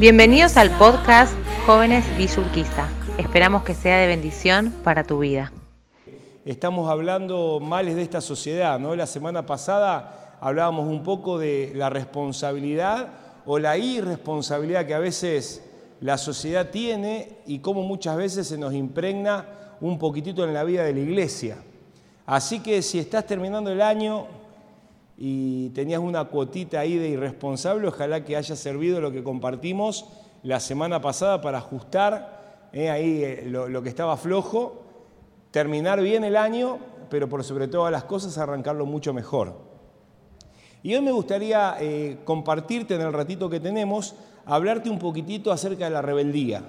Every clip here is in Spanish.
Bienvenidos al podcast Jóvenes Villurquiza. Esperamos que sea de bendición para tu vida. Estamos hablando males de esta sociedad, ¿no? La semana pasada hablábamos un poco de la responsabilidad o la irresponsabilidad que a veces la sociedad tiene y cómo muchas veces se nos impregna un poquitito en la vida de la iglesia. Así que si estás terminando el año y tenías una cuotita ahí de irresponsable, ojalá que haya servido lo que compartimos la semana pasada para ajustar eh, ahí eh, lo, que estaba flojo, terminar bien el año, pero por sobre todas las cosas arrancarlo mucho mejor. Y hoy me gustaría eh, compartirte en el ratito que tenemos, hablarte un poquitito acerca de la rebeldía.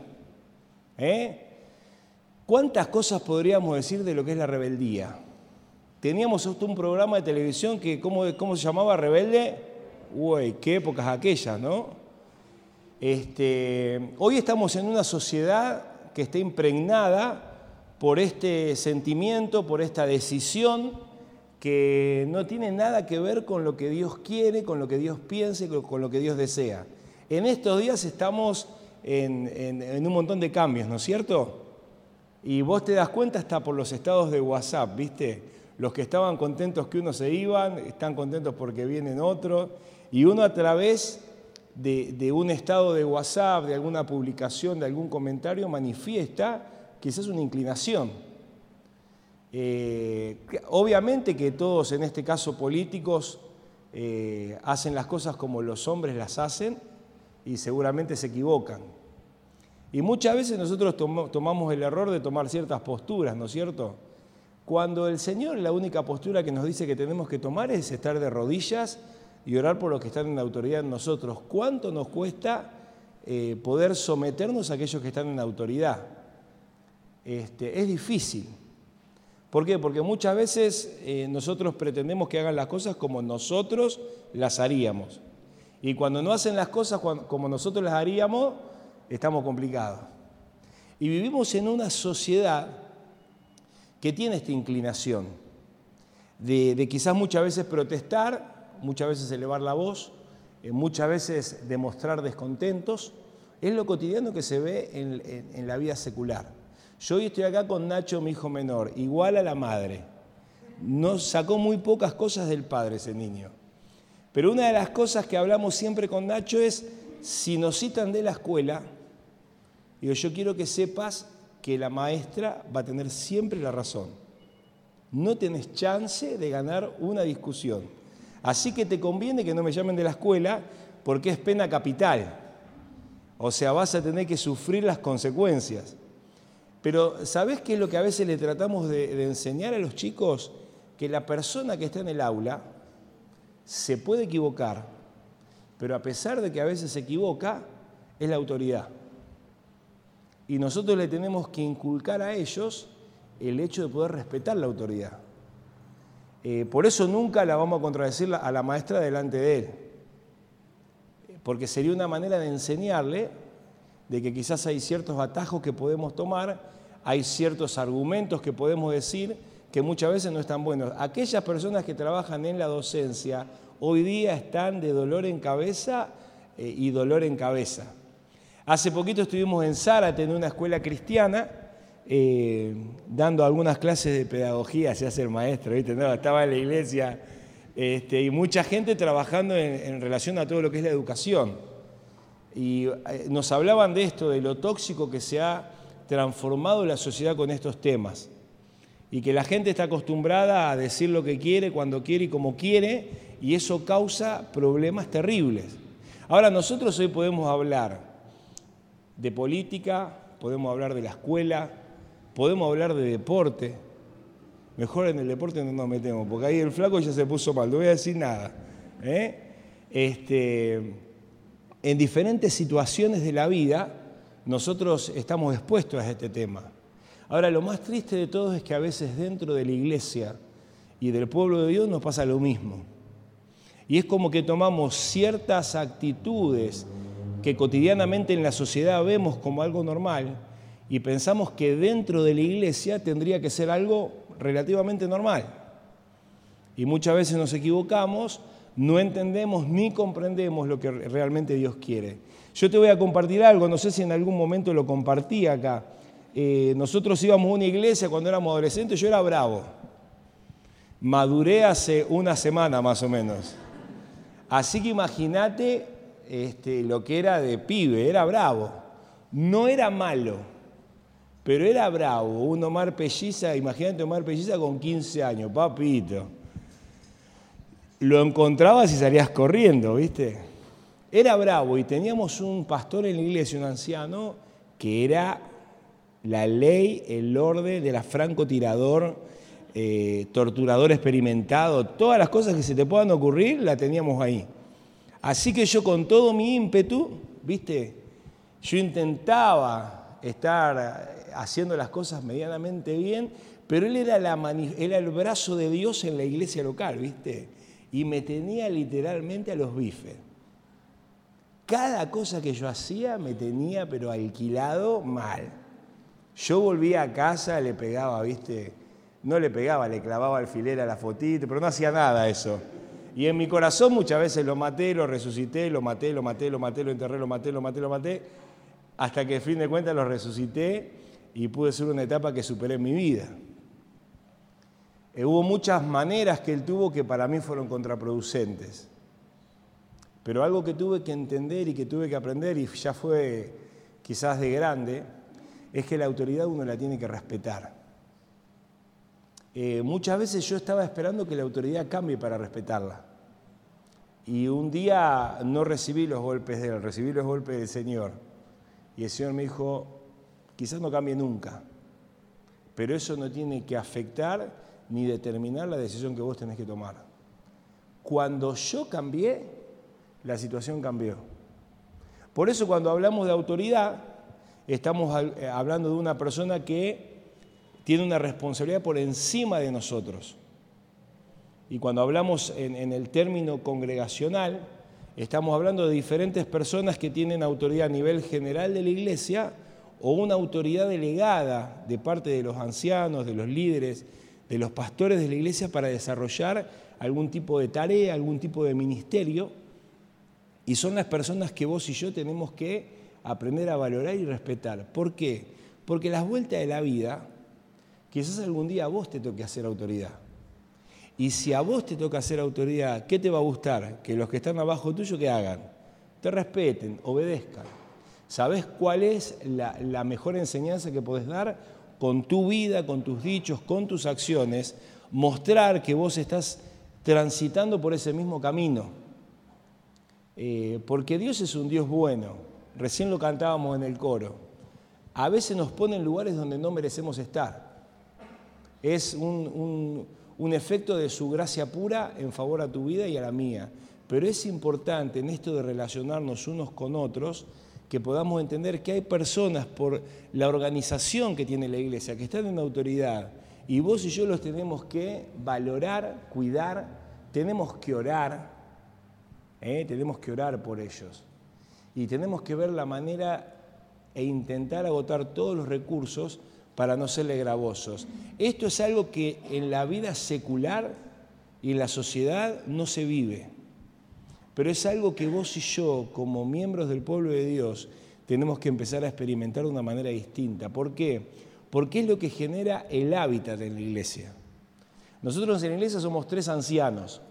¿Cuántas cosas podríamos decir de lo que es la rebeldía? Teníamos un programa de televisión que, ¿cómo, cómo se llamaba? Rebelde. Uy, qué épocas aquellas, ¿no? Este, hoy estamos en una sociedad que está impregnada por este sentimiento, por esta decisión que no tiene nada que ver con lo que Dios quiere, con lo que Dios piensa y con lo que Dios desea. En estos días estamos en, en un montón de cambios, ¿no es cierto? Y vos te das cuenta hasta por los estados de WhatsApp, ¿viste? Los que estaban contentos que uno se iban, están contentos porque vienen otros. Y uno a través de, un estado de WhatsApp, de alguna publicación, de algún comentario, manifiesta quizás una inclinación. Eh, obviamente que todos, en este caso políticos, eh, hacen las cosas como los hombres las hacen y seguramente se equivocan. Y muchas veces nosotros tomamos el error de tomar ciertas posturas, ¿no es cierto? Cuando el Señor, la única postura que nos dice que tenemos que tomar es estar de rodillas y orar por los que están en autoridad en nosotros. ¿Cuánto nos cuesta eh, poder someternos a aquellos que están en autoridad? Este, es difícil. ¿Por qué? Porque muchas veces eh, nosotros pretendemos que hagan las cosas como nosotros las haríamos. Y cuando no hacen las cosas como nosotros las haríamos, estamos complicados. Y vivimos en una sociedad que tiene esta inclinación de, quizás muchas veces protestar, muchas veces elevar la voz, eh, muchas veces demostrar descontentos. Es lo cotidiano que se ve en, la vida secular. Yo hoy estoy acá con Nacho, mi hijo menor, igual a la madre. No sacó muy pocas cosas del padre ese niño. Pero una de las cosas que hablamos siempre con Nacho es, si nos citan de la escuela, digo, yo quiero que sepas que la maestra va a tener siempre la razón. No tenés chance de ganar una discusión. Así que te conviene que no me llamen de la escuela porque es pena capital. O sea, vas a tener que sufrir las consecuencias. Pero ¿sabés qué es lo que a veces le tratamos de, de enseñar a los chicos? Que la persona que está en el aula se puede equivocar, pero a pesar de que a veces se equivoca, es la autoridad y nosotros le tenemos que inculcar a ellos el hecho de poder respetar la autoridad. Eh, por eso nunca la vamos a contradecir a la maestra delante de él, porque sería una manera de enseñarle de que quizás hay ciertos atajos que podemos tomar, hay ciertos argumentos que podemos decir que muchas veces no están buenos. Aquellas personas que trabajan en la docencia hoy día están de dolor en cabeza eh, y dolor en cabeza. Hace poquito estuvimos en Zárate, en una escuela cristiana, eh, dando algunas clases de pedagogía, se hace el maestro, ¿viste? estaba en la iglesia, este, y mucha gente trabajando en, relación a todo lo que es la educación. Y eh, nos hablaban de esto, de lo tóxico que se ha transformado la sociedad con estos temas. Y que la gente está acostumbrada a decir lo que quiere, cuando quiere y como quiere, y eso causa problemas terribles. Ahora nosotros hoy podemos hablar de política, podemos hablar de la escuela, podemos hablar de deporte. Mejor en el deporte no nos metemos, porque ahí el flaco ya se puso mal, no voy a decir nada. ¿eh? Este, en diferentes situaciones de la vida, nosotros estamos expuestos a este tema. Ahora, lo más triste de todo es que a veces dentro de la iglesia y del pueblo de Dios nos pasa lo mismo. Y es como que tomamos ciertas actitudes que cotidianamente en la sociedad vemos como algo normal y pensamos que dentro de la iglesia tendría que ser algo relativamente normal. Y muchas veces nos equivocamos no entendemos ni comprendemos lo que realmente Dios quiere. Yo te voy a compartir algo, no sé si en algún momento lo compartí acá. Eh, nosotros íbamos a una iglesia cuando éramos adolescentes, yo era bravo. Maduré hace una semana más o menos. Así que imagínate este, lo que era de pibe, era bravo. No era malo, pero era bravo. Un Omar Pelliza, imagínate Omar Pelliza con 15 años, papito. Lo encontrabas y salías corriendo, ¿viste? Era bravo y teníamos un pastor en la iglesia, un anciano, que era la ley, el orden de la francotirador, eh, torturador experimentado, todas las cosas que se te puedan ocurrir, la teníamos ahí. Así que yo con todo mi ímpetu, ¿viste? Yo intentaba estar haciendo las cosas medianamente bien, pero él era, el brazo de Dios en la iglesia local, ¿viste? Y me tenía literalmente a los bifes. Cada cosa que yo hacía me tenía, pero alquilado mal. Yo volvía a casa, le pegaba, ¿viste? No le pegaba, le clavaba alfiler a la fotito, pero no hacía nada eso. Y en mi corazón muchas veces lo maté, lo resucité, lo maté, lo maté, lo maté, lo enterré, lo maté, lo maté, lo maté, hasta que a fin de cuentas lo resucité y pude ser una etapa que superé en mi vida. Eh, hubo muchas maneras que él tuvo que para mí fueron contraproducentes. Pero algo que tuve que entender y que tuve que aprender, y ya fue quizás de grande, es que la autoridad uno la tiene que respetar. Eh, muchas veces yo estaba esperando que la autoridad cambie para respetarla. Y un día no recibí los golpes de él, recibí los golpes del Señor. Y el Señor me dijo, quizás no cambie nunca, pero eso no tiene que afectar ni determinar la decisión que vos tenés que tomar. Cuando yo cambié, la situación cambió. Por eso cuando hablamos de autoridad, estamos eh, hablando de una persona que tiene una responsabilidad por encima de nosotros. Y cuando hablamos en, el término congregacional, estamos hablando de diferentes personas que tienen autoridad a nivel general de la iglesia o una autoridad delegada de parte de los ancianos, de los líderes, de los pastores de la iglesia para desarrollar algún tipo de tarea, algún tipo de ministerio. Y son las personas que vos y yo tenemos que aprender a valorar y respetar. ¿Por qué? Porque las vueltas de la vida Quizás algún día a vos te toque hacer autoridad. Y si a vos te toca hacer autoridad, ¿qué te va a gustar? Que los que están abajo tuyo, ¿qué hagan? Te respeten, obedezcan. ¿Sabés cuál es la, mejor enseñanza que podés dar? Con tu vida, con tus dichos, con tus acciones, mostrar que vos estás transitando por ese mismo camino. Eh, porque Dios es un Dios bueno. Recién lo cantábamos en el coro. A veces nos pone en lugares donde no merecemos estar es un, efecto de su gracia pura en favor a tu vida y a la mía. Pero es importante en esto de relacionarnos unos con otros que podamos entender que hay personas por la organización que tiene la iglesia, que están en autoridad, y vos y yo los tenemos que valorar, cuidar, tenemos que orar, ¿eh? tenemos que orar por ellos. Y tenemos que ver la manera e intentar agotar todos los recursos para no serle gravosos. Esto es algo que en la vida secular y en la sociedad no se vive, pero es algo que vos y yo, como miembros del pueblo de Dios, tenemos que empezar a experimentar de una manera distinta. ¿Por qué? Porque es lo que genera el hábitat en la iglesia. Nosotros en la iglesia somos tres ancianos.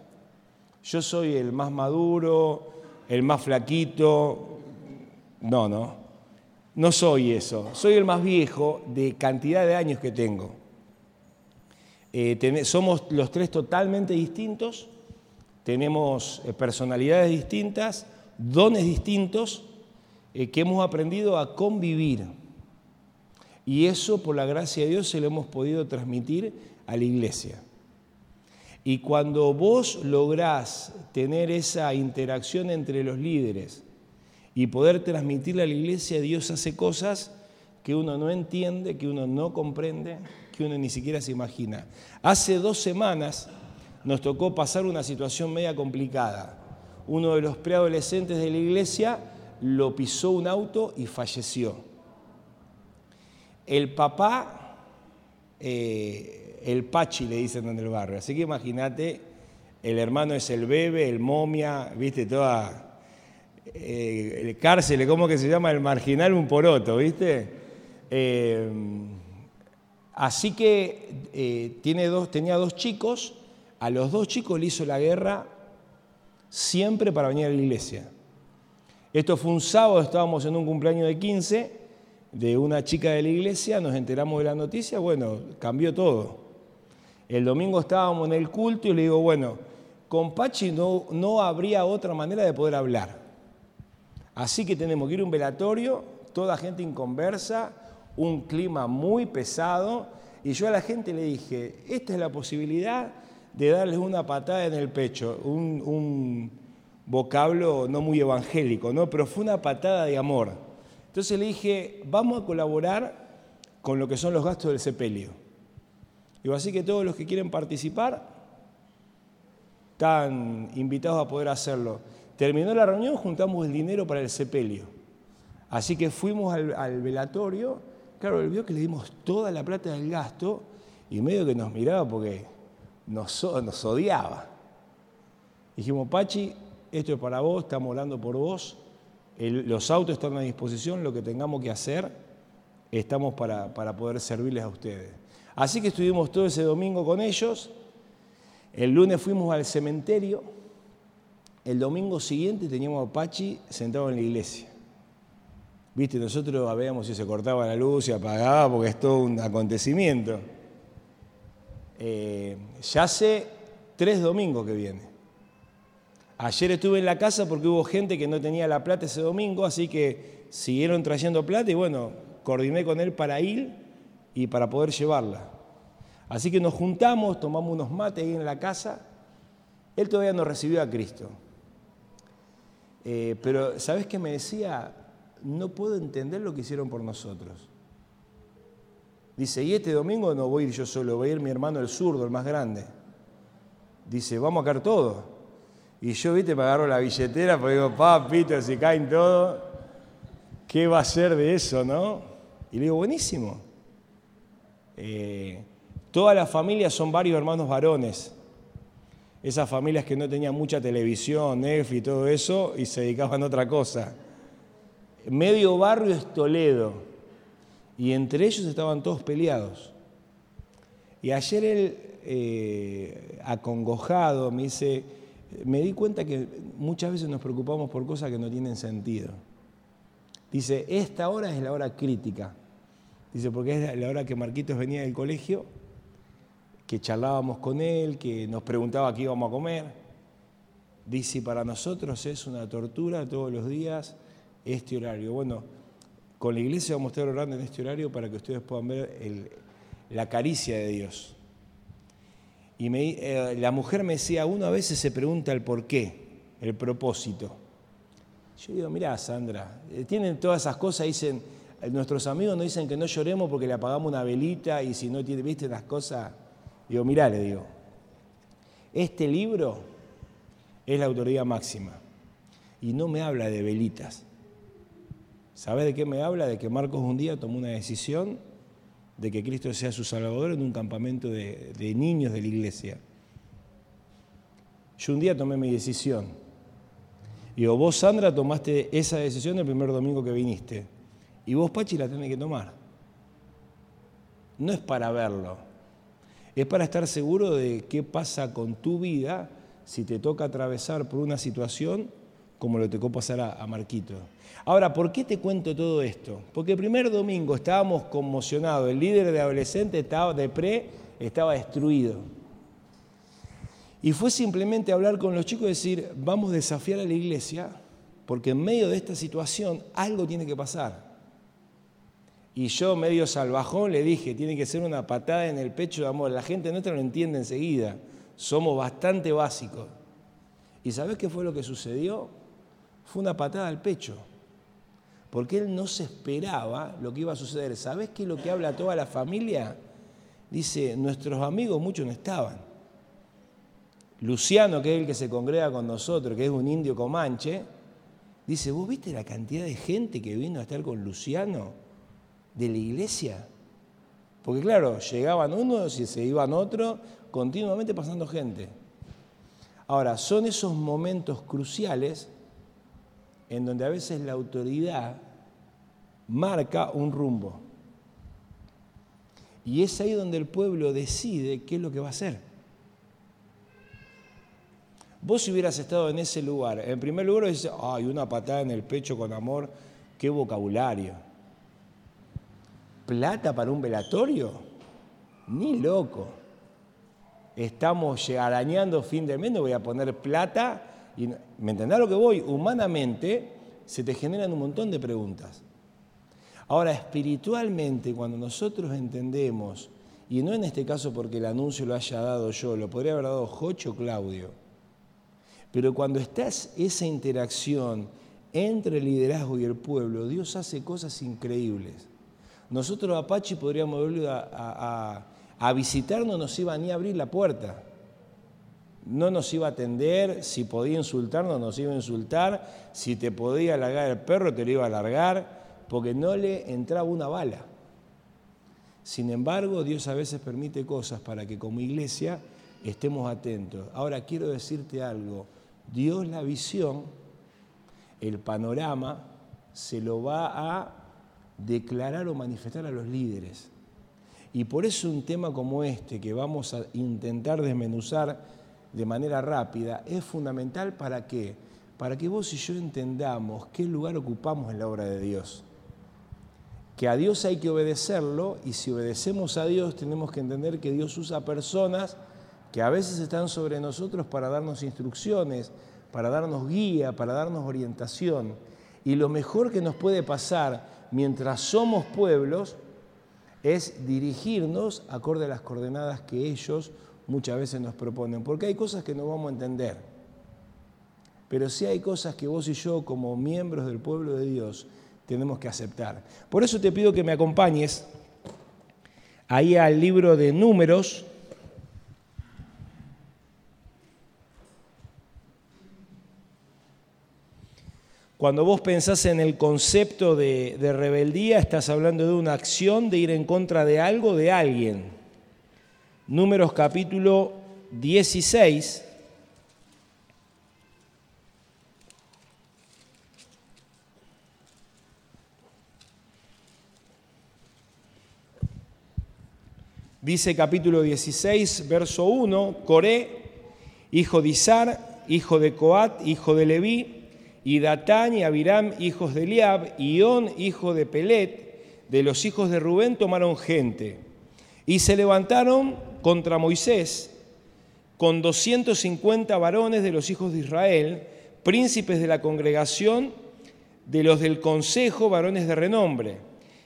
Yo soy el más maduro, el más flaquito. No, no. No soy eso, soy el más viejo de cantidad de años que tengo. Eh, somos los tres totalmente distintos, tenemos eh, personalidades distintas, dones distintos, eh, que hemos aprendido a convivir. Y eso, por la gracia de Dios, se lo hemos podido transmitir a la iglesia. Y cuando vos lográs tener esa interacción entre los líderes, y poder transmitirle a la iglesia, Dios hace cosas que uno no entiende, que uno no comprende, que uno ni siquiera se imagina. Hace dos semanas nos tocó pasar una situación media complicada. Uno de los preadolescentes de la iglesia lo pisó un auto y falleció. El papá, eh, el Pachi le dicen en el barrio, así que imagínate el hermano es el bebé, el momia, viste, toda eh, el cárcel, ¿cómo que se llama? El marginal un poroto, viste. Eh, así que eh, tiene dos, tenía dos chicos, a los dos chicos le hizo la guerra siempre para venir a la iglesia. Esto fue un sábado, estábamos en un cumpleaños de 15 de una chica de la iglesia, nos enteramos de la noticia, bueno, cambió todo. El domingo estábamos en el culto y le digo, bueno, con Pachi no, no habría otra manera de poder hablar. Así que tenemos que ir a un velatorio, toda gente inconversa, un clima muy pesado, y yo a la gente le dije, esta es la posibilidad de darles una patada en el pecho, un, vocablo no muy evangélico, ¿no? pero fue una patada de amor. Entonces le dije, vamos a colaborar con lo que son los gastos del sepelio. Digo, así que todos los que quieren participar están invitados a poder hacerlo. Terminó la reunión, juntamos el dinero para el sepelio. Así que fuimos al, velatorio, claro, él vio que le dimos toda la plata del gasto y medio que nos miraba porque nos, odiaba. Dijimos, Pachi, esto es para vos, estamos orando por vos, los autos están a disposición, lo que tengamos que hacer, estamos para poder servirles a ustedes. Así que estuvimos todo ese domingo con ellos, el lunes fuimos al cementerio, el domingo siguiente teníamos a Pachi sentado en la iglesia. Viste, nosotros veíamos si se cortaba la luz, se apagaba, porque es todo un acontecimiento. Eh, ya hace tres domingos que viene. Ayer estuve en la casa porque hubo gente que no tenía la plata ese domingo, así que siguieron trayendo plata y bueno, coordiné con él para ir y para poder llevarla. Así que nos juntamos, tomamos unos mates ahí en la casa. Él todavía no recibió a Cristo. Eh, pero, ¿sabes qué me decía? No puedo entender lo que hicieron por nosotros. Dice, y este domingo no voy a ir yo solo, voy a ir mi hermano el zurdo, el más grande. Dice, vamos a caer todo. Y yo, viste, me agarro la billetera porque digo, papito, si caen todo, ¿qué va a ser de eso, no? Y le digo, buenísimo. Eh, todas las familias son varios hermanos varones. Esas familias que no tenían mucha televisión, Netflix y todo eso, y se dedicaban a otra cosa. Medio barrio es Toledo y entre ellos estaban todos peleados. Y ayer él, eh, acongojado, me dice, me di cuenta que muchas veces nos preocupamos por cosas que no tienen sentido. Dice, esta hora es la hora crítica. Dice, porque es la hora que Marquitos venía del colegio, que charlábamos con él, que nos preguntaba qué íbamos a comer. Dice, para nosotros es una tortura todos los días este horario. Bueno, con la iglesia vamos a estar orando en este horario para que ustedes puedan ver la caricia de Dios. Y eh, la mujer me decía, uno a veces se pregunta el por qué, el propósito. Yo digo, mirá, Sandra, eh, tienen todas esas cosas, dicen, nuestros amigos nos dicen que no lloremos porque le apagamos una velita y si no tiene, viste las cosas. Digo, mirá, le digo, este libro es la autoridad máxima y no me habla de velitas, ¿Sabe de qué me habla? De que Marcos un día tomó una decisión de que Cristo sea su Salvador en un campamento de, niños de la iglesia. Yo un día tomé mi decisión. Y vos, Sandra, tomaste esa decisión el primer domingo que viniste. Y vos, Pachi, la tenés que tomar. No es para verlo. Es para estar seguro de qué pasa con tu vida si te toca atravesar por una situación como lo tocó pasar a, Marquito. Ahora, ¿por qué te cuento todo esto? Porque el primer domingo estábamos conmocionados, el líder de adolescente estaba de pre, estaba destruido. Y fue simplemente hablar con los chicos y decir, vamos a desafiar a la iglesia, porque en medio de esta situación algo tiene que pasar. Y yo, medio salvajón, le dije, tiene que ser una patada en el pecho de amor. La gente nuestra lo entiende enseguida. Somos bastante básicos. ¿Y sabes qué fue lo que sucedió? fue una patada al pecho, porque él no se esperaba lo que iba a suceder. ¿Sabes qué es lo que habla toda la familia? Dice, nuestros amigos muchos no estaban. Luciano, que es el que se congrega con nosotros, que es un indio comanche, dice, ¿vos viste la cantidad de gente que vino a estar con Luciano de la iglesia? Porque claro, llegaban unos y se iban otros, continuamente pasando gente. Ahora, son esos momentos cruciales en donde a veces la autoridad marca un rumbo. Y es ahí donde el pueblo decide qué es lo que va a hacer. Vos si hubieras estado en ese lugar, en primer lugar dices, ay, una patada en el pecho con amor, qué vocabulario. ¿Plata para un velatorio? Ni loco. Estamos arañando fin de mes, no voy a poner plata. Y, ¿Me entendés lo que voy? Humanamente se te generan un montón de preguntas. Ahora, espiritualmente, cuando nosotros entendemos, y no en este caso porque el anuncio lo haya dado yo, lo podría haber dado Jocho Claudio, pero cuando está esa interacción entre el liderazgo y el pueblo, Dios hace cosas increíbles. Nosotros Apache podríamos verlo a, a, no nos iba ni a abrir la puerta. No nos iba a atender, si podía insultarnos, nos iba a insultar, si te podía alargar el perro, te lo iba a alargar, porque no le entraba una bala. Sin embargo, Dios a veces permite cosas para que como iglesia estemos atentos. Ahora quiero decirte algo, Dios la visión, el panorama, se lo va a declarar o manifestar a los líderes. Y por eso un tema como este, que vamos a intentar desmenuzar de manera rápida, es fundamental para qué? Para que vos y yo entendamos qué lugar ocupamos en la obra de Dios. Que a Dios hay que obedecerlo y si obedecemos a Dios tenemos que entender que Dios usa personas que a veces están sobre nosotros para darnos instrucciones, para darnos guía, para darnos orientación. Y lo mejor que nos puede pasar mientras somos pueblos es dirigirnos acorde a las coordenadas que ellos muchas veces nos proponen, porque hay cosas que no vamos a entender. Pero sí hay cosas que vos y yo como miembros del pueblo de Dios tenemos que aceptar. Por eso te pido que me acompañes ahí al libro de números, Cuando vos pensás en el concepto de, rebeldía, estás hablando de una acción de ir en contra de algo, de alguien. Números capítulo 16. Dice capítulo 16, verso 1, Coré, hijo de Izar, hijo de Coat, hijo de Leví, y Datán y Abiram, hijos de Eliab, y On, hijo de Pelet, de los hijos de Rubén, tomaron gente. Y se levantaron contra Moisés con 250 varones de los hijos de Israel, príncipes de la congregación, de los del consejo, varones de renombre.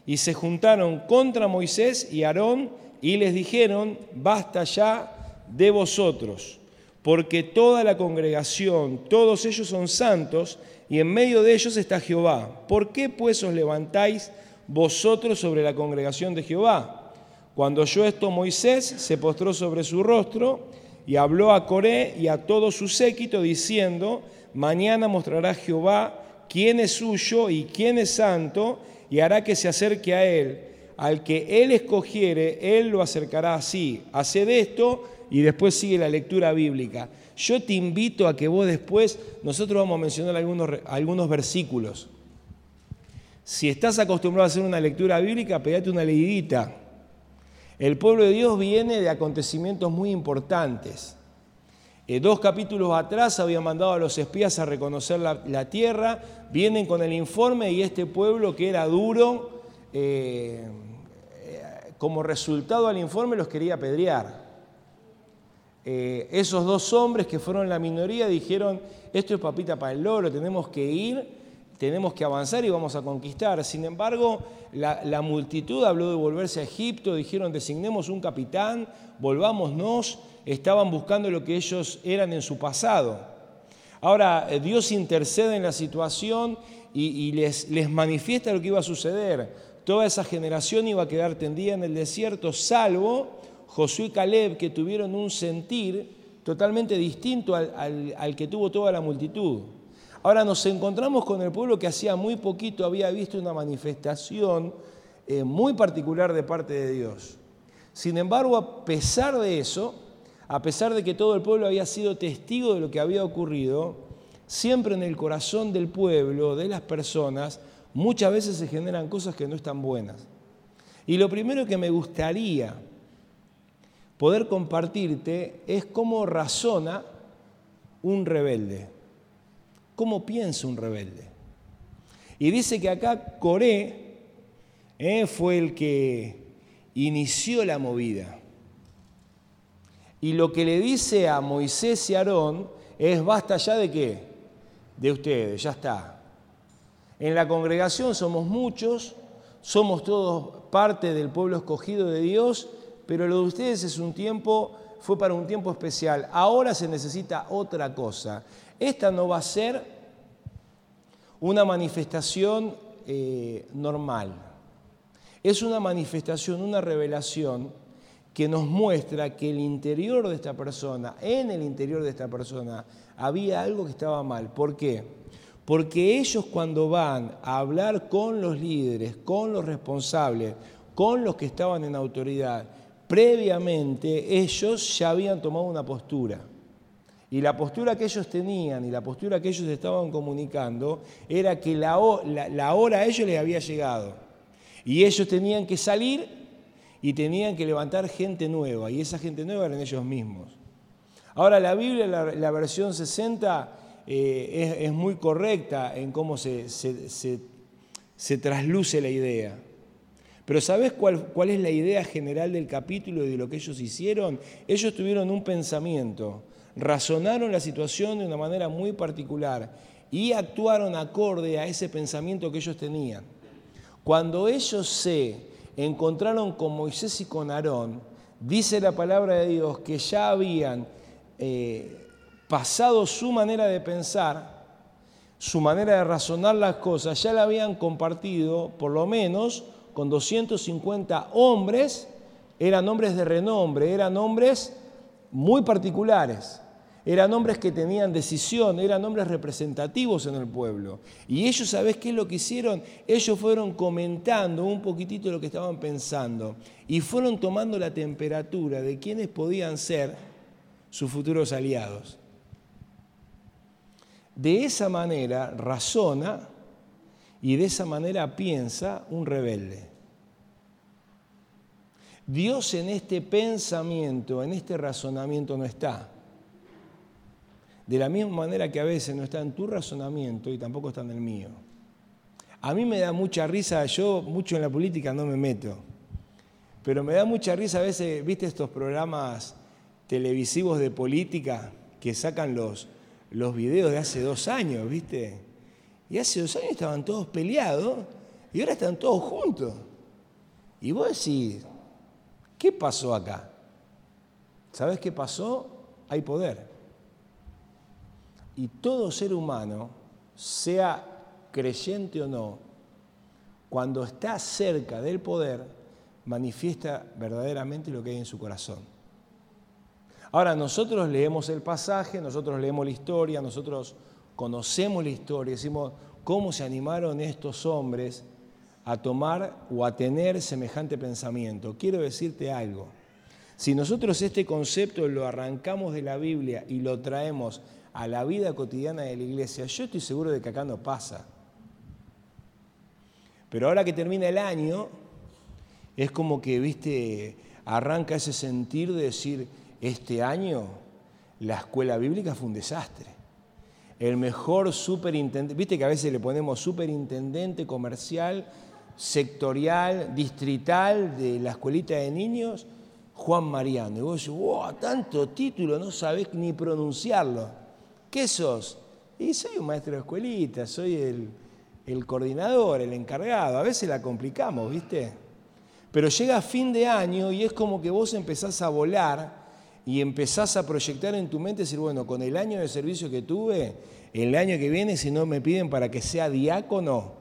Y se juntaron contra Moisés y Aarón y les dijeron, basta ya de vosotros porque toda la congregación, todos ellos son santos, y en medio de ellos está Jehová. ¿Por qué pues os levantáis vosotros sobre la congregación de Jehová? Cuando oyó esto Moisés, se postró sobre su rostro y habló a Coré y a todo su séquito, diciendo, mañana mostrará Jehová quién es suyo y quién es santo, y hará que se acerque a él. Al que él escogiere, él lo acercará así. Haced esto y después sigue la lectura bíblica. Yo te invito a que vos después, nosotros vamos a mencionar algunos, algunos versículos. Si estás acostumbrado a hacer una lectura bíblica, pegate una leidita. El pueblo de Dios viene de acontecimientos muy importantes. Eh, dos capítulos atrás habían mandado a los espías a reconocer la, tierra, vienen con el informe y este pueblo que era duro, eh, eh, como resultado del informe los quería apedrear. Eh, esos dos hombres que fueron la minoría dijeron, esto es papita para el loro, tenemos que ir, tenemos que avanzar y vamos a conquistar. Sin embargo, la, multitud habló de volverse a Egipto, dijeron, designemos un capitán, volvámonos, estaban buscando lo que ellos eran en su pasado. Ahora, eh, Dios intercede en la situación y, les, les manifiesta lo que iba a suceder. Toda esa generación iba a quedar tendida en el desierto, salvo Josué y Caleb que tuvieron un sentir totalmente distinto al, que tuvo toda la multitud. Ahora nos encontramos con el pueblo que hacía muy poquito había visto una manifestación eh, muy particular de parte de Dios. Sin embargo, a pesar de eso, a pesar de que todo el pueblo había sido testigo de lo que había ocurrido, siempre en el corazón del pueblo, de las personas, muchas veces se generan cosas que no están buenas. Y lo primero que me gustaría poder compartirte es cómo razona un rebelde, cómo piensa un rebelde. Y dice que acá Coré eh, fue el que inició la movida. Y lo que le dice a Moisés y Aarón es, basta ya de qué? De ustedes, ya está. En la congregación somos muchos, somos todos parte del pueblo escogido de Dios, pero lo de ustedes es un tiempo, fue para un tiempo especial. Ahora se necesita otra cosa. Esta no va a ser una manifestación eh, normal. Es una manifestación, una revelación que nos muestra que el interior de esta persona, en el interior de esta persona, había algo que estaba mal. ¿Por qué? Porque ellos cuando van a hablar con los líderes, con los responsables, con los que estaban en autoridad, previamente ellos ya habían tomado una postura. Y la postura que ellos tenían y la postura que ellos estaban comunicando era que la, hora a ellos les había llegado. Y ellos tenían que salir y tenían que levantar gente nueva, y esa gente nueva eran ellos mismos. Ahora, la Biblia, la, versión 60, eh, es, muy correcta en cómo se, trasluce la idea. Pero ¿sabes cuál, cuál es la idea general del capítulo y de lo que ellos hicieron? Ellos tuvieron un pensamiento, razonaron la situación de una manera muy particular y actuaron acorde a ese pensamiento que ellos tenían. Cuando ellos se encontraron con Moisés y con Aarón, dice la palabra de Dios que ya habían eh, pasado su manera de pensar, su manera de razonar las cosas, ya la habían compartido por lo menos con 250 hombres, eran hombres de renombre, eran hombres muy particulares. Eran hombres que tenían decisión, eran hombres representativos en el pueblo. Y ellos, ¿sabés qué es lo que hicieron? Ellos fueron comentando un poquitito lo que estaban pensando y fueron tomando la temperatura de quiénes podían ser sus futuros aliados. De esa manera razona y de esa manera piensa un rebelde. Dios en este pensamiento, en este razonamiento no está. De la misma manera que a veces no está en tu razonamiento y tampoco está en el mío. A mí me da mucha risa, yo mucho en la política no me meto, pero me da mucha risa a veces, viste estos programas televisivos de política que sacan los, los videos de hace dos años, viste? Y hace dos años estaban todos peleados y ahora están todos juntos. Y vos decís, ¿qué pasó acá? ¿Sabés qué pasó? Hay poder. Y todo ser humano, sea creyente o no, cuando está cerca del poder, manifiesta verdaderamente lo que hay en su corazón. Ahora, nosotros leemos el pasaje, nosotros leemos la historia, nosotros conocemos la historia, decimos cómo se animaron estos hombres a tomar o a tener semejante pensamiento. Quiero decirte algo. Si nosotros este concepto lo arrancamos de la Biblia y lo traemos a la vida cotidiana de la iglesia, yo estoy seguro de que acá no pasa. Pero ahora que termina el año, es como que, viste, arranca ese sentir de decir, este año la escuela bíblica fue un desastre. El mejor superintendente, viste que a veces le ponemos superintendente comercial, sectorial, distrital de la escuelita de niños, Juan Mariano. Y vos decís, wow, tanto título, no sabés ni pronunciarlo. ¿Qué sos? Y soy un maestro de escuelita, soy el, coordinador, el encargado. A veces la complicamos, ¿viste? Pero llega fin de año y es como que vos empezás a volar y empezás a proyectar en tu mente, decir, bueno, con el año de servicio que tuve, el año que viene, si no me piden para que sea diácono,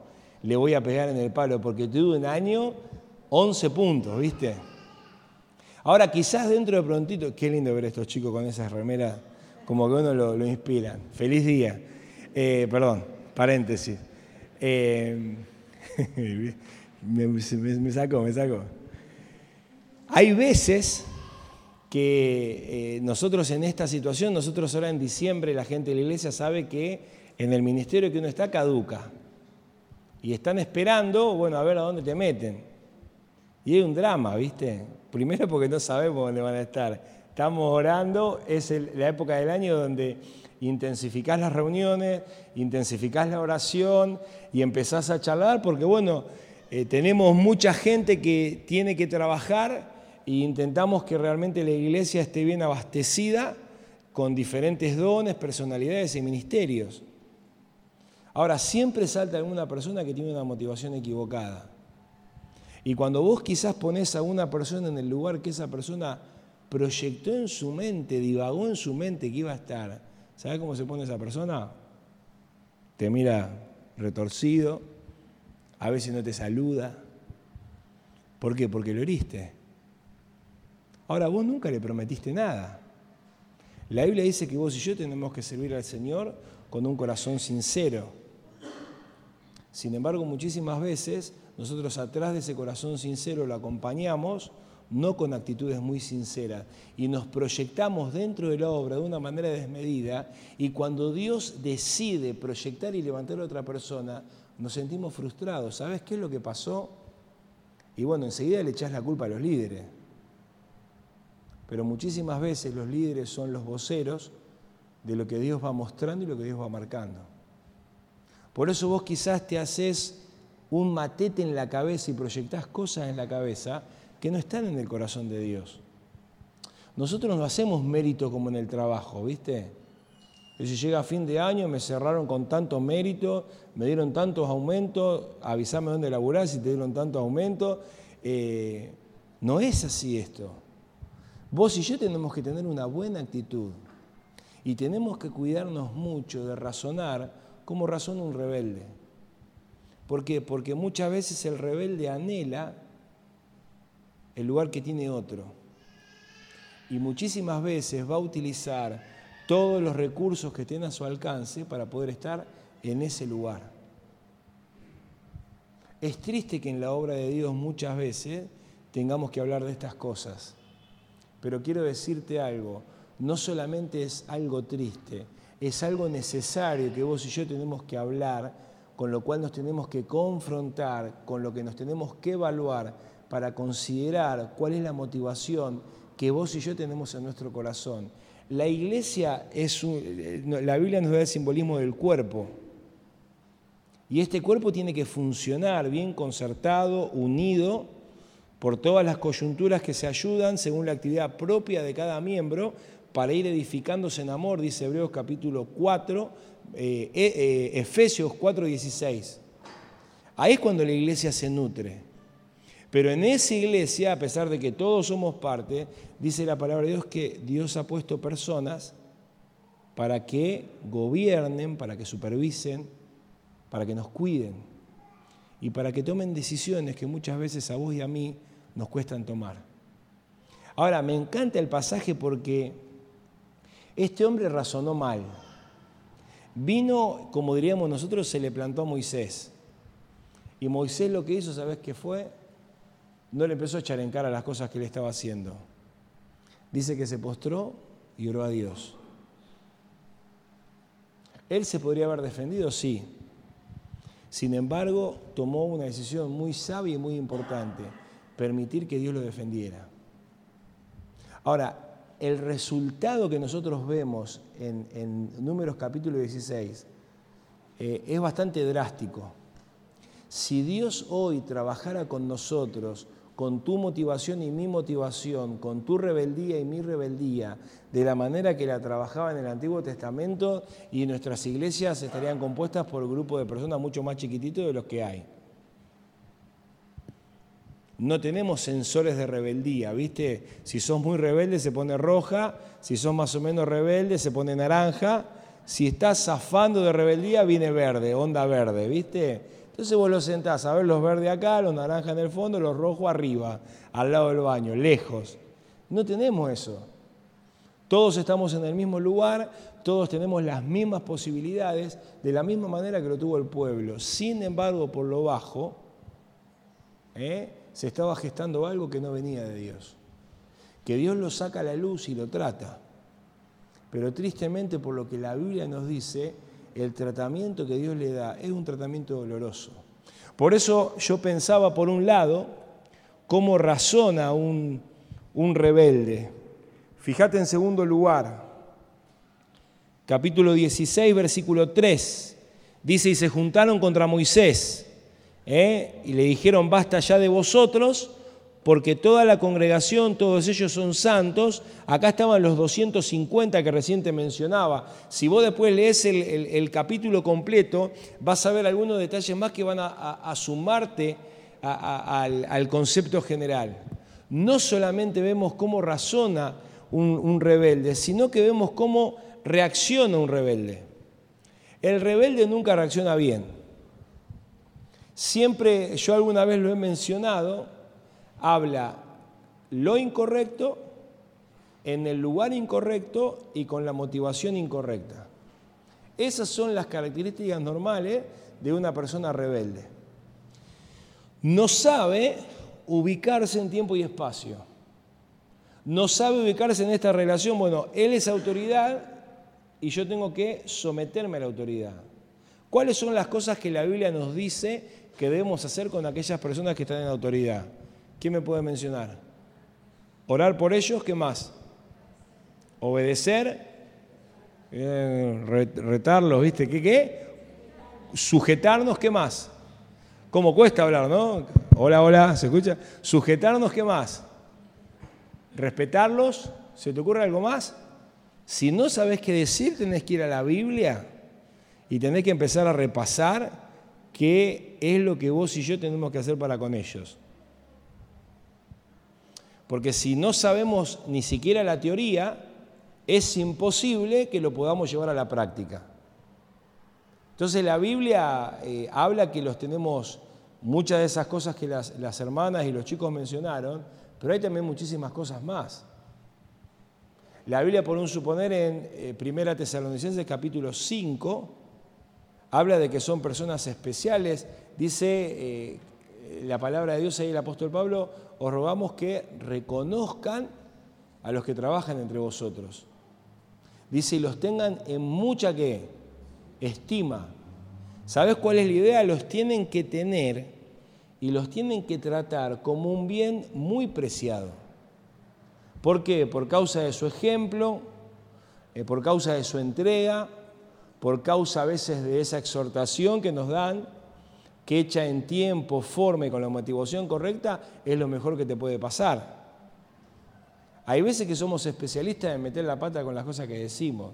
le voy a pegar en el palo, porque tuve un año 11 puntos, ¿viste? Ahora, quizás dentro de prontito, qué lindo ver a estos chicos con esas remeras como que uno lo, inspira. Feliz día. Eh, perdón, paréntesis. Eh, me, me, me sacó, me sacó. Hay veces que eh, nosotros en esta situación, nosotros ahora en diciembre, la gente de la iglesia sabe que en el ministerio que uno está caduca. Y están esperando, bueno, a ver a dónde te meten. Y hay un drama, ¿viste? Primero porque no sabemos dónde van a estar. Estamos orando, es la época del año donde intensificás las reuniones, intensificás la oración y empezás a charlar porque, bueno, eh, tenemos mucha gente que tiene que trabajar e intentamos que realmente la iglesia esté bien abastecida con diferentes dones, personalidades y ministerios. Ahora, siempre salta alguna persona que tiene una motivación equivocada. Y cuando vos quizás pones a una persona en el lugar que esa persona proyectó en su mente, divagó en su mente que iba a estar, ¿sabes cómo se pone esa persona? Te mira retorcido, a veces no te saluda. ¿Por qué? Porque lo heriste. Ahora, vos nunca le prometiste nada. La Biblia dice que vos y yo tenemos que servir al Señor con un corazón sincero. Sin embargo, muchísimas veces nosotros atrás de ese corazón sincero lo acompañamos no con actitudes muy sinceras, y nos proyectamos dentro de la obra de una manera desmedida, y cuando Dios decide proyectar y levantar a otra persona, nos sentimos frustrados. ¿Sabes qué es lo que pasó? Y bueno, enseguida le echás la culpa a los líderes. Pero muchísimas veces los líderes son los voceros de lo que Dios va mostrando y lo que Dios va marcando. Por eso vos quizás te haces un matete en la cabeza y proyectás cosas en la cabeza que no están en el corazón de Dios. Nosotros no hacemos mérito como en el trabajo, ¿viste? Y si llega fin de año, me cerraron con tanto mérito, me dieron tantos aumentos, avísame dónde laburás si te dieron tantos aumentos. Eh, no es así esto. Vos y yo tenemos que tener una buena actitud y tenemos que cuidarnos mucho de razonar como razona un rebelde. ¿Por qué? Porque muchas veces el rebelde anhela el lugar que tiene otro. Y muchísimas veces va a utilizar todos los recursos que tiene a su alcance para poder estar en ese lugar. Es triste que en la obra de Dios muchas veces tengamos que hablar de estas cosas. Pero quiero decirte algo, no solamente es algo triste, es algo necesario que vos y yo tenemos que hablar, con lo cual nos tenemos que confrontar, con lo que nos tenemos que evaluar para considerar cuál es la motivación que vos y yo tenemos en nuestro corazón. La iglesia es la Biblia nos da el simbolismo del cuerpo. Y este cuerpo tiene que funcionar bien concertado, unido por todas las coyunturas que se ayudan según la actividad propia de cada miembro para ir edificándose en amor, dice Hebreos capítulo 4, eh, eh, eh, Efesios 4, 16. Ahí es cuando la iglesia se nutre. Pero en esa iglesia, a pesar de que todos somos parte, dice la palabra de Dios que Dios ha puesto personas para que gobiernen, para que supervisen, para que nos cuiden y para que tomen decisiones que muchas veces a vos y a mí nos cuestan tomar. Ahora, me encanta el pasaje porque este hombre razonó mal. Vino, como diríamos nosotros, se le plantó a Moisés. Y Moisés lo que hizo, ¿sabes qué fue? No le empezó a echar en cara las cosas que le estaba haciendo. Dice que se postró y oró a Dios. Él se podría haber defendido, sí. Sin embargo, tomó una decisión muy sabia y muy importante permitir que Dios lo defendiera. Ahora, el resultado que nosotros vemos en, Números capítulo 16 eh, es bastante drástico. Si Dios hoy trabajara con nosotros, con tu motivación y mi motivación, con tu rebeldía y mi rebeldía, de la manera que la trabajaba en el Antiguo Testamento y nuestras iglesias estarían compuestas por grupos de personas mucho más chiquititos de los que hay. No tenemos sensores de rebeldía, ¿viste? Si sos muy rebelde se pone roja, si sos más o menos rebelde se pone naranja, si estás zafando de rebeldía viene verde, onda verde, ¿viste? Entonces vos lo sentás a ver los verdes acá, los naranjas en el fondo, los rojos arriba, al lado del baño, lejos. No tenemos eso. Todos estamos en el mismo lugar, todos tenemos las mismas posibilidades, de la misma manera que lo tuvo el pueblo. Sin embargo, por lo bajo, ¿eh? Se estaba gestando algo que no venía de Dios. que Dios lo saca a la luz y lo trata. Pero tristemente por lo que la Biblia nos dice, el tratamiento que Dios le da es un tratamiento doloroso. Por eso yo pensaba, por un lado, cómo razona un, un rebelde. Fíjate en segundo lugar, capítulo 16, versículo 3. Dice, y se juntaron contra Moisés ¿eh? y le dijeron, basta ya de vosotros, porque toda la congregación, todos ellos son santos. Acá estaban los 250 que reciente mencionaba. Si vos después lees el, capítulo completo, vas a ver algunos detalles más que van a, sumarte al, concepto general. No solamente vemos cómo razona un rebelde, sino que vemos cómo reacciona un rebelde. El rebelde nunca reacciona bien. Siempre, yo alguna vez lo he mencionado, habla lo incorrecto en el lugar incorrecto y con la motivación incorrecta. Esas son las características normales de una persona rebelde. No sabe ubicarse en tiempo y espacio. No sabe ubicarse en esta relación. Bueno, él es autoridad y yo tengo que someterme a la autoridad. ¿Cuáles son las cosas que la Biblia nos dice que debemos hacer con aquellas personas que están en autoridad. ¿Quién me puede mencionar? Orar por ellos, ¿qué más? Obedecer, eh, retarlos, ¿viste? ¿Qué qué? Sujetarnos, ¿qué más? ¿Cómo cuesta hablar, no? Hola, hola, ¿se escucha? Sujetarnos, ¿qué más? Respetarlos, ¿se te ocurre algo más? Si no sabes qué decir, tenés que ir a la Biblia y tenés que empezar a repasar qué es lo que vos y yo tenemos que hacer para con ellos. Porque si no sabemos ni siquiera la teoría, es imposible que lo podamos llevar a la práctica. Entonces la Biblia eh, habla que los tenemos muchas de esas cosas que las, hermanas y los chicos mencionaron, pero hay también muchísimas cosas más. La Biblia, por un suponer, en eh, Primera Tesalonicenses capítulo 5, habla de que son personas especiales. Dice eh, la palabra de Dios ahí el apóstol Pablo, os rogamos que reconozcan a los que trabajan entre vosotros. Dice, y los tengan en mucha ¿qué? estima. ¿Sabes cuál es la idea? Los tienen que tener y los tienen que tratar como un bien muy preciado. ¿Por qué? Por causa de su ejemplo, eh, por causa de su entrega, por causa a veces de esa exhortación que nos dan, que hecha en tiempo, forma y con la motivación correcta, es lo mejor que te puede pasar. Hay veces que somos especialistas en meter la pata con las cosas que decimos.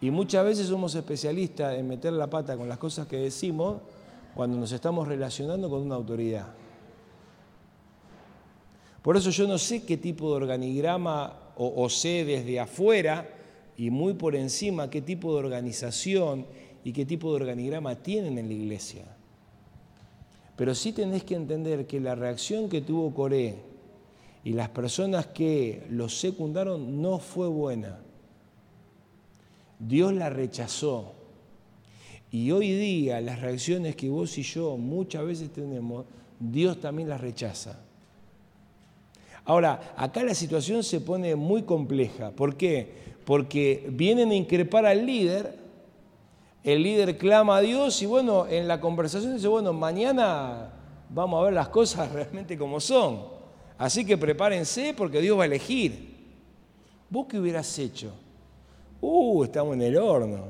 Y muchas veces somos especialistas en meter la pata con las cosas que decimos cuando nos estamos relacionando con una autoridad. Por eso yo no sé qué tipo de organigrama o, o sé desde afuera y muy por encima qué tipo de organización y qué tipo de organigrama tienen en la iglesia. Pero sí tenés que entender que la reacción que tuvo Coré y las personas que lo secundaron no fue buena. Dios la rechazó. Y hoy día las reacciones que vos y yo muchas veces tenemos, Dios también las rechaza. Ahora, acá la situación se pone muy compleja. ¿Por qué? porque vienen a increpar al líder, el líder clama a Dios y bueno, en la conversación dice, bueno, mañana vamos a ver las cosas realmente como son. Así que prepárense porque Dios va a elegir. ¿Vos qué hubieras hecho? Uh, estamos en el horno.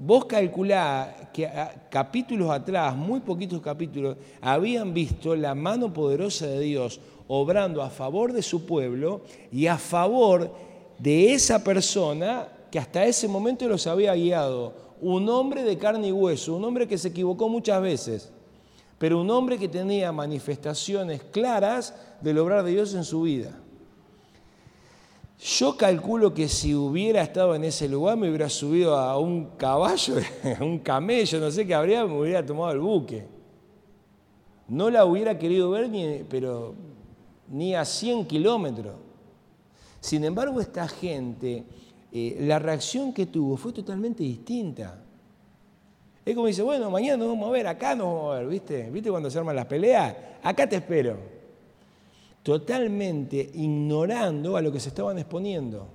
Vos calculá que capítulos atrás, muy poquitos capítulos, habían visto la mano poderosa de Dios obrando a favor de su pueblo y a favor de esa persona que hasta ese momento los había guiado. Un hombre de carne y hueso, un hombre que se equivocó muchas veces, pero un hombre que tenía manifestaciones claras del obrar de Dios en su vida. Yo calculo que si hubiera estado en ese lugar me hubiera subido a un caballo, a un camello, no sé qué habría, me hubiera tomado el buque. No la hubiera querido ver, ni, pero ni a 100 kilómetros. Sin embargo, esta gente, eh, la reacción que tuvo fue totalmente distinta. Es como dice, bueno, mañana nos vamos a ver, acá nos vamos a ver, ¿viste? ¿Viste cuando se arman las peleas? Acá te espero. totalmente ignorando a lo que se estaban exponiendo,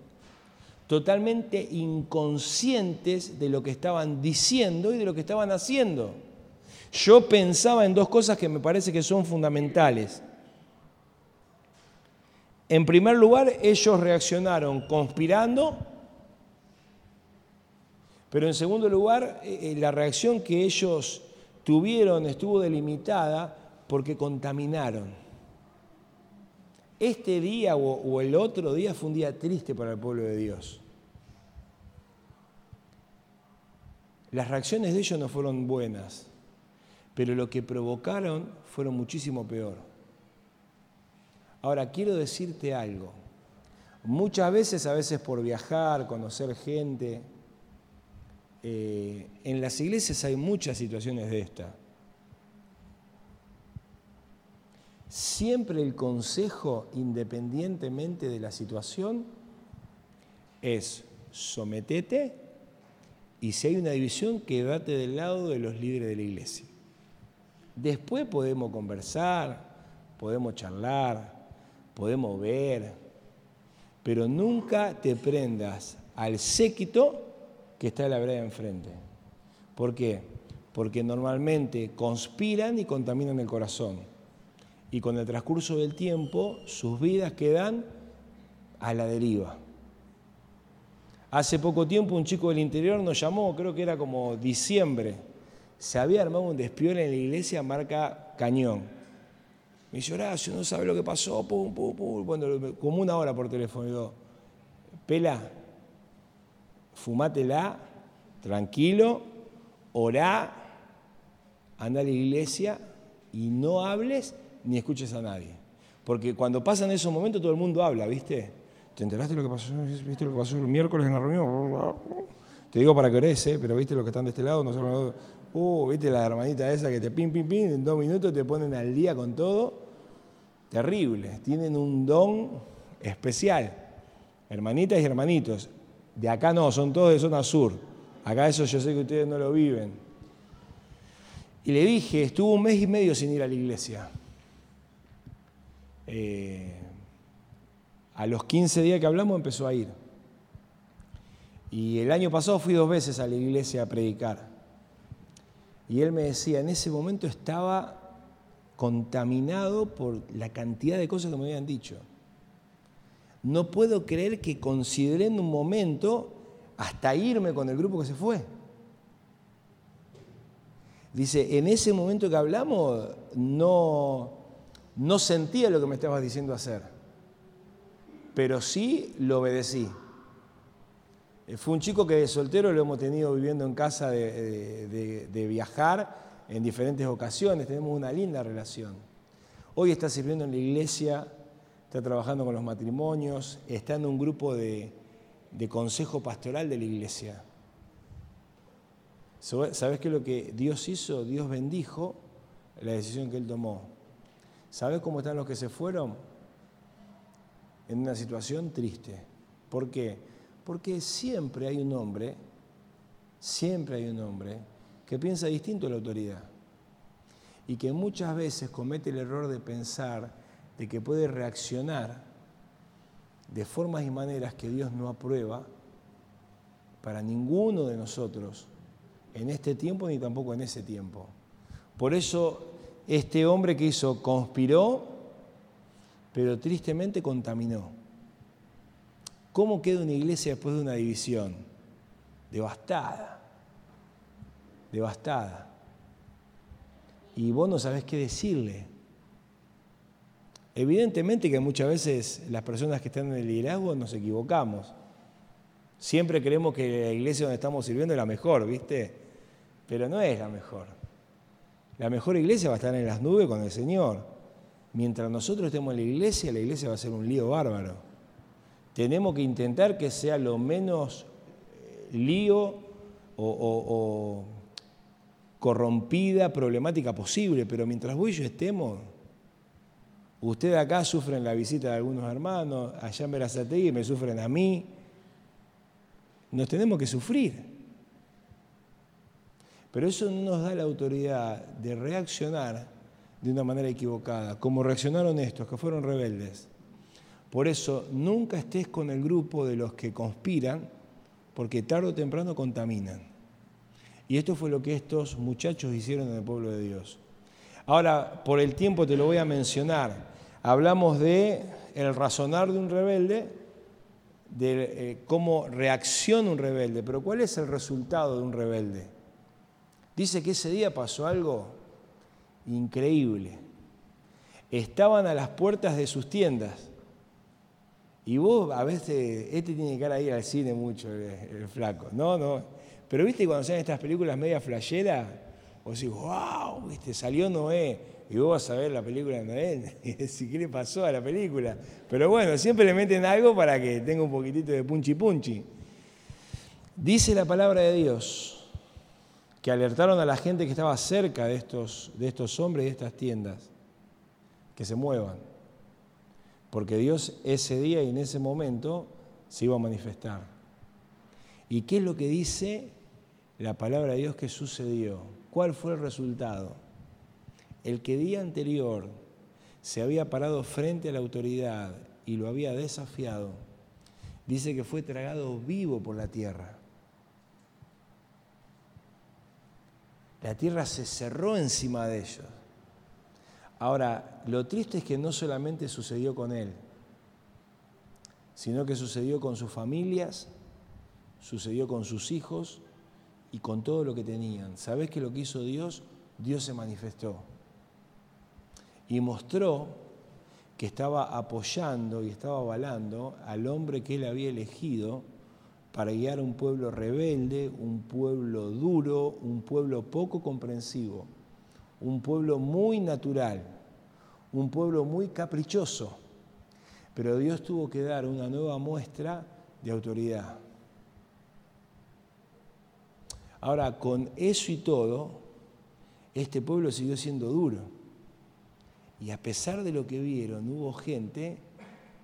totalmente inconscientes de lo que estaban diciendo y de lo que estaban haciendo. Yo pensaba en dos cosas que me parece que son fundamentales. En primer lugar, ellos reaccionaron conspirando, pero en segundo lugar, eh, eh, la reacción que ellos tuvieron estuvo delimitada porque contaminaron. Este día o, el otro día fue un día triste para el pueblo de Dios. Las reacciones de ellos no fueron buenas, pero lo que provocaron fueron muchísimo peor. Ahora, quiero decirte algo. Muchas veces, a veces por viajar, conocer gente, eh, en las iglesias hay muchas situaciones de esta. Siempre el consejo, independientemente de la situación, es sometete y si hay una división, quédate del lado de los líderes de la iglesia. Después podemos conversar, podemos charlar, podemos ver, pero nunca te prendas al séquito que está en la vereda enfrente. ¿Por qué? Porque normalmente conspiran y contaminan el corazón. Y con el transcurso del tiempo sus vidas quedan a la deriva. Hace poco tiempo un chico del interior nos llamó, creo que era como diciembre, se había armado un despiole en la iglesia marca Cañón me dice, Horacio, no sabe lo que pasó, pum, pum, pum. Bueno, como una hora por teléfono. Digo, Pela, fumátela, tranquilo, orá, anda a la iglesia y no hables ni escuches a nadie. Porque cuando pasan esos momentos todo el mundo habla, ¿viste? ¿Te enteraste de lo que pasó? ¿Viste lo que pasó el miércoles en la reunión? Te digo para que ores, ¿eh? pero ¿viste los que están de este lado? No sé, Uh, viste la hermanita esa que te pim, pim, pim, en dos minutos te ponen al día con todo. Terrible. Tienen un don especial. Hermanitas y hermanitos. De acá no, son todos de zona sur. Acá eso yo sé que ustedes no lo viven. Y le dije, estuvo un mes y medio sin ir a la iglesia. Eh, a los 15 días que hablamos empezó a ir. Y el año pasado fui dos veces a la iglesia a predicar. Y él me decía, en ese momento estaba contaminado por la cantidad de cosas que me habían dicho. No puedo creer que consideré en un momento hasta irme con el grupo que se fue. Dice, en ese momento que hablamos no, no sentía lo que me estabas diciendo hacer, pero sí lo obedecí. Eh, fue un chico que de soltero lo hemos tenido viviendo en casa de, viajar en diferentes ocasiones, tenemos una linda relación. Hoy está sirviendo en la iglesia, está trabajando con los matrimonios, está en un grupo de, consejo pastoral de la iglesia. ¿Sabes qué es lo que Dios hizo? Dios bendijo la decisión que él tomó. ¿Sabes cómo están los que se fueron? En una situación triste. ¿Por qué? Porque siempre hay un hombre, siempre hay un hombre que piensa distinto a la autoridad y que muchas veces comete el error de pensar de que puede reaccionar de formas y maneras que Dios no aprueba para ninguno de nosotros en este tiempo ni tampoco en ese tiempo. Por eso este hombre que hizo conspiró, pero tristemente contaminó. ¿Cómo queda una iglesia después de una división? Devastada, devastada. Y vos no sabés qué decirle. Evidentemente que muchas veces las personas que están en el liderazgo nos equivocamos. Siempre creemos que la iglesia donde estamos sirviendo es la mejor, ¿viste? Pero no es la mejor. La mejor iglesia va a estar en las nubes con el Señor. Mientras nosotros estemos en la iglesia, la iglesia va a ser un lío bárbaro tenemos que intentar que sea lo menos eh, lío o, corrompida, problemática posible, pero mientras vos y yo estemos, ustedes acá sufren la visita de algunos hermanos, allá en Verazategui me sufren a mí, nos tenemos que sufrir. Pero eso no nos da la autoridad de reaccionar de una manera equivocada, como reaccionaron estos, que fueron rebeldes. Por eso, nunca estés con el grupo de los que conspiran, porque tarde o temprano contaminan. Y esto fue lo que estos muchachos hicieron en el pueblo de Dios. Ahora, por el tiempo te lo voy a mencionar. Hablamos de el razonar de un rebelde, de eh, cómo reacciona un rebelde, pero ¿cuál es el resultado de un rebelde? Dice que ese día pasó algo increíble. Estaban a las puertas de sus tiendas. Y vos a veces, este tiene que ir ahí al cine mucho, el, flaco. No, no. Pero viste cuando salen estas películas media flayera, vos decís, wow, viste, salió Noé. Y vos vas a ver la película de Noé y decís, ¿qué le pasó a la película? Pero bueno, siempre le meten algo para que tenga un poquitito de punchi punchi. Dice la palabra de Dios que alertaron a la gente que estaba cerca de estos, de estos hombres y de estas tiendas que se muevan. Porque Dios ese día y en ese momento se iba a manifestar. ¿Y qué es lo que dice la palabra de Dios que sucedió? ¿Cuál fue el resultado? El que día anterior se había parado frente a la autoridad y lo había desafiado, dice que fue tragado vivo por la tierra. La tierra se cerró encima de ellos. Ahora, lo triste es que no solamente sucedió con él, sino que sucedió con sus familias, sucedió con sus hijos y con todo lo que tenían. ¿Sabés qué lo que hizo Dios? Dios se manifestó y mostró que estaba apoyando y estaba avalando al hombre que él había elegido para guiar a un pueblo rebelde, un pueblo duro, un pueblo poco comprensivo un pueblo muy natural, un pueblo muy caprichoso, pero Dios tuvo que dar una nueva muestra de autoridad. Ahora, con eso y todo, este pueblo siguió siendo duro. Y a pesar de lo que vieron, hubo gente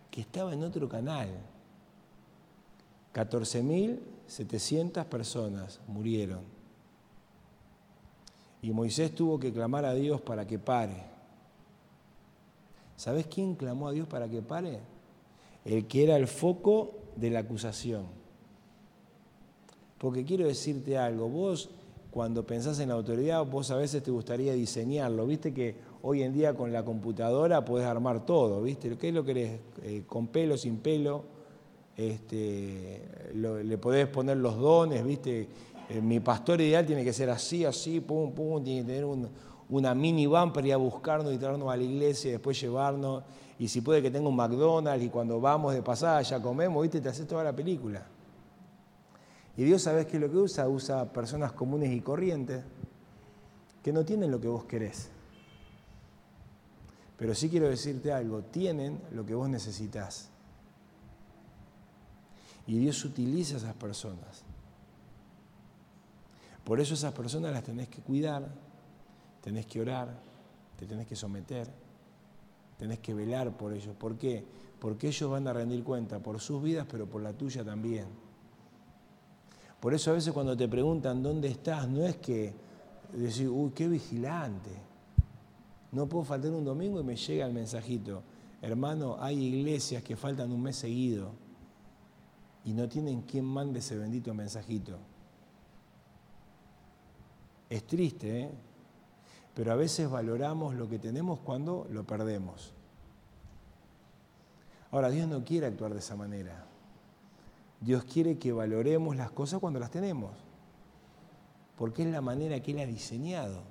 que estaba en otro canal. 14.700 personas murieron. Y Moisés tuvo que clamar a Dios para que pare. ¿Sabes quién clamó a Dios para que pare? El que era el foco de la acusación. Porque quiero decirte algo, vos cuando pensás en la autoridad, vos a veces te gustaría diseñarlo. Viste que hoy en día con la computadora podés armar todo, ¿viste? ¿Qué es lo que querés? Eh, con pelo, sin pelo, este, le podés poner los dones, ¿viste? Eh, mi pastor ideal tiene que ser así, así, pum, pum, tiene que tener una minivan para ir a buscarnos y traernos a la iglesia y después llevarnos. Y si puede que tenga un McDonald's y cuando vamos de pasada ya comemos, ¿viste? Te haces toda la película. Y Dios, ¿sabes qué es lo que usa? Usa personas comunes y corrientes que no tienen lo que vos querés. Pero sí quiero decirte algo, tienen lo que vos necesitas. Y Dios utiliza esas personas. Por eso esas personas las tenés que cuidar, tenés que orar, te tenés que someter, tenés que velar por ellos. ¿Por qué? Porque ellos van a rendir cuenta por sus vidas, pero por la tuya también. Por eso a veces cuando te preguntan dónde estás, no es que decir, uy, qué vigilante. No puedo faltar un domingo y me llega el mensajito. Hermano, hay iglesias que faltan un mes seguido y no tienen quien mande ese bendito mensajito. Es triste, ¿eh? pero a veces valoramos lo que tenemos cuando lo perdemos. Ahora, Dios no quiere actuar de esa manera. Dios quiere que valoremos las cosas cuando las tenemos, porque es la manera que Él ha diseñado.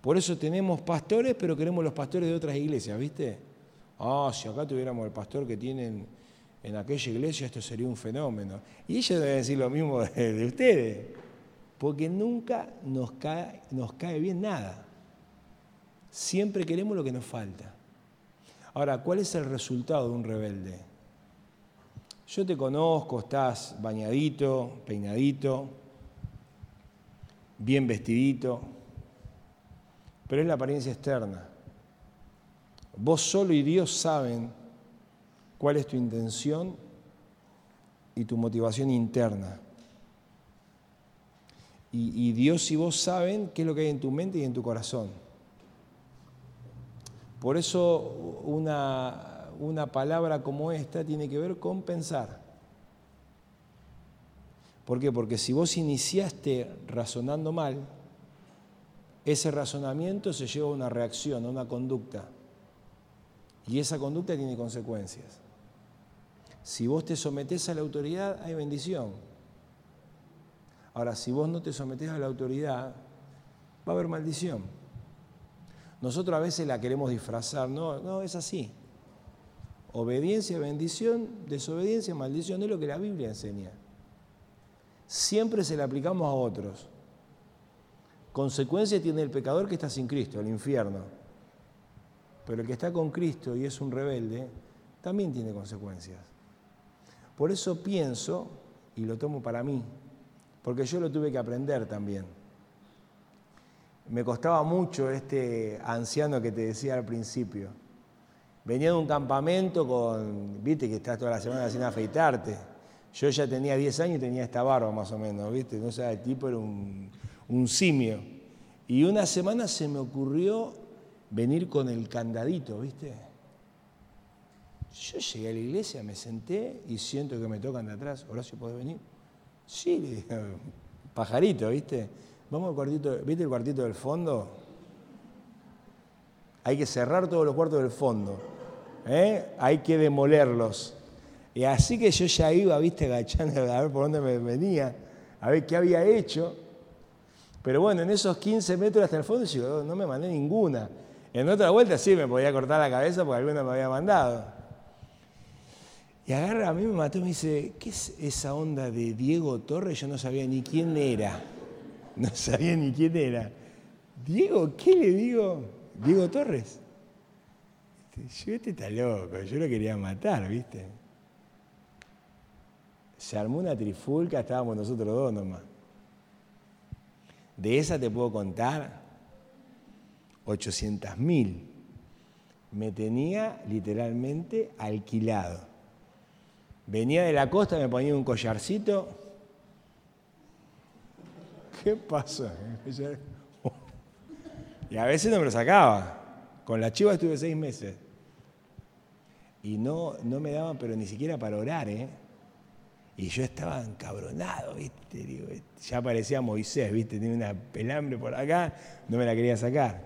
Por eso tenemos pastores, pero queremos los pastores de otras iglesias, ¿viste? Ah, si acá tuviéramos el pastor que tienen en aquella iglesia, esto sería un fenómeno. Y ellos deben decir lo mismo de ustedes porque nunca nos cae, bien nada. Siempre queremos lo que nos falta. Ahora, ¿cuál es el resultado de un rebelde? Yo te conozco, estás bañadito, peinadito, bien vestidito, pero es la apariencia externa. Vos solo y Dios saben cuál es tu intención y tu motivación interna. Y, Dios y vos saben qué es lo que hay en tu mente y en tu corazón. Por eso una, una palabra como esta tiene que ver con pensar. ¿Por qué? Porque si vos iniciaste razonando mal, ese razonamiento se lleva a una reacción, a una conducta. Y esa conducta tiene consecuencias. Si vos te sometés a la autoridad, hay bendición. Ahora, si vos no te sometés a la autoridad, va a haber maldición. Nosotros a veces la queremos disfrazar, no, no, es así. Obediencia, bendición, desobediencia, maldición, es lo que la Biblia enseña. Siempre se la aplicamos a otros. Consecuencia tiene el pecador que está sin Cristo, el infierno. Pero el que está con Cristo y es un rebelde, también tiene consecuencias. Por eso pienso, y lo tomo para mí, porque yo lo tuve que aprender también. Me costaba mucho este anciano que te decía al principio. Venía de un campamento con, viste que estás toda la semana sin afeitarte. Yo ya tenía 10 años y tenía esta barba más o menos, viste. No sé, el tipo era un, un simio. Y una semana se me ocurrió venir con el candadito, viste. Yo llegué a la iglesia, me senté y siento que me tocan de atrás. Horacio, ¿podés venir? Sí, pajarito, ¿viste? Vamos al cuartito, ¿viste el cuartito del fondo? Hay que cerrar todos los cuartos del fondo. ¿eh? Hay que demolerlos. Y así que yo ya iba, viste, agachando a ver por dónde me venía, a ver qué había hecho. Pero bueno, en esos 15 metros hasta el fondo no me mandé ninguna. En otra vuelta sí me podía cortar la cabeza porque alguna me había mandado. Y agarra, a mí me mató y me dice, ¿qué es esa onda de Diego Torres? Yo no sabía ni quién era. No sabía ni quién era. Diego, ¿qué le digo? Diego Torres. Yo, este está loco, yo lo quería matar, ¿viste? Se armó una trifulca, estábamos nosotros dos nomás. De esa te puedo contar 800 mil. Me tenía literalmente alquilado. Venía de la costa, me ponía un collarcito. ¿Qué pasa? Y a veces no me lo sacaba. Con la chiva estuve seis meses. Y no, no me daban, pero ni siquiera para orar, ¿eh? Y yo estaba encabronado, ¿viste? ya parecía Moisés, ¿viste? Tenía una pelambre por acá, no me la quería sacar.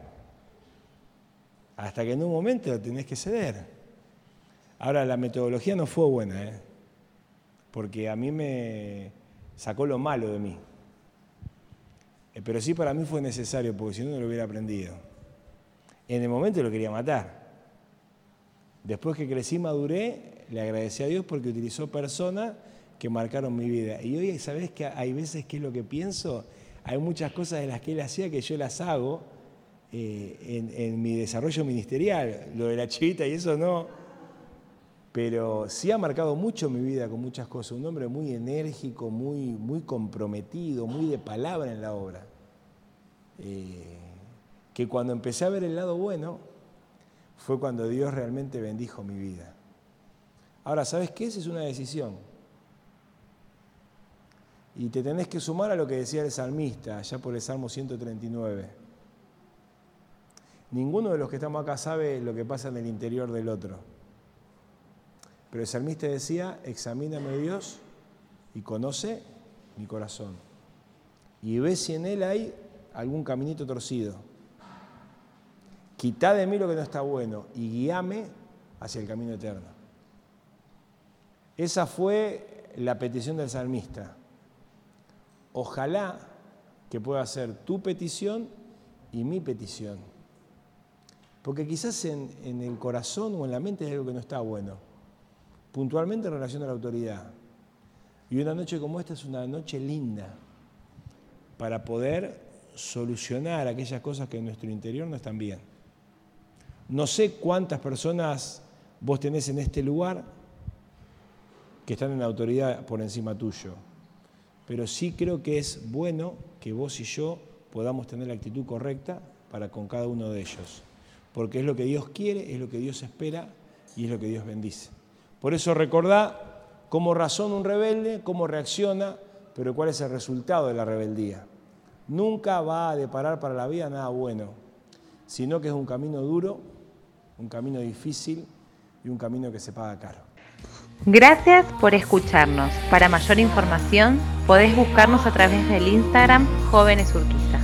Hasta que en un momento tenés que ceder. Ahora, la metodología no fue buena, ¿eh? Porque a mí me sacó lo malo de mí. Eh, pero sí para mí fue necesario, porque si no, no lo hubiera aprendido. En el momento lo quería matar. Después que crecí, maduré, le agradecí a Dios porque utilizó personas que marcaron mi vida. Y hoy, ¿sabes que hay veces que es lo que pienso? Hay muchas cosas de las que él hacía que yo las hago eh, en, mi desarrollo ministerial. Lo de la chivita y eso no. Pero sí ha marcado mucho mi vida con muchas cosas. Un hombre muy enérgico, muy, muy comprometido, muy de palabra en la obra. Eh, que cuando empecé a ver el lado bueno, fue cuando Dios realmente bendijo mi vida. Ahora, ¿sabes qué? Esa es una decisión. Y te tenés que sumar a lo que decía el salmista, allá por el Salmo 139. Ninguno de los que estamos acá sabe lo que pasa en el interior del otro. Pero el salmista decía, examíname Dios y conoce mi corazón. Y ve si en él hay algún caminito torcido. Quitá de mí lo que no está bueno y guíame hacia el camino eterno. Esa fue la petición del salmista. Ojalá que pueda ser tu petición y mi petición. Porque quizás en, el corazón o en la mente hay algo que no está bueno. Puntualmente en relación a la autoridad. Y una noche como esta es una noche linda para poder solucionar aquellas cosas que en nuestro interior no están bien. No sé cuántas personas vos tenés en este lugar que están en la autoridad por encima tuyo pero sí creo que es bueno que vos y yo podamos tener la actitud correcta para con cada uno de ellos, porque es lo que Dios quiere, es lo que Dios espera y es lo que Dios bendice. Por eso recordá cómo razona un rebelde, cómo reacciona, pero cuál es el resultado de la rebeldía. Nunca va a deparar para la vida nada bueno, sino que es un camino duro un camino difícil y un camino que se paga caro. Gracias por escucharnos. Para mayor información podés buscarnos a través del Instagram Jóvenes Urquistas.